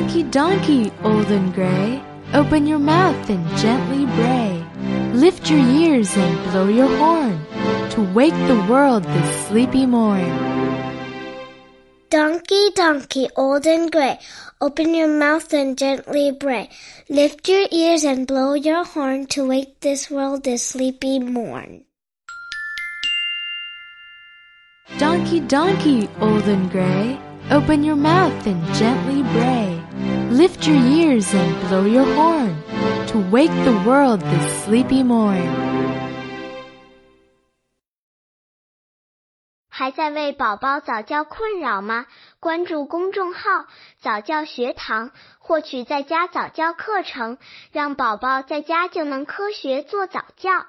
Donkey, donkey, old and gray, open your mouth and gently bray. Lift your ears and blow your horn to wake the world this sleepy morn. Donkey, donkey, old and gray, open your mouth and gently bray. Lift your ears and blow your horn to wake this world this sleepy morn. Donkey, donkey, old and gray, open your mouth and gently bray. Lift your ears and blow your horn to wake the world this sleepy morn. 还在为宝宝早教困扰吗？关注公众号“早教学堂”，获取在家早教课程，让宝宝在家就能科学做早教。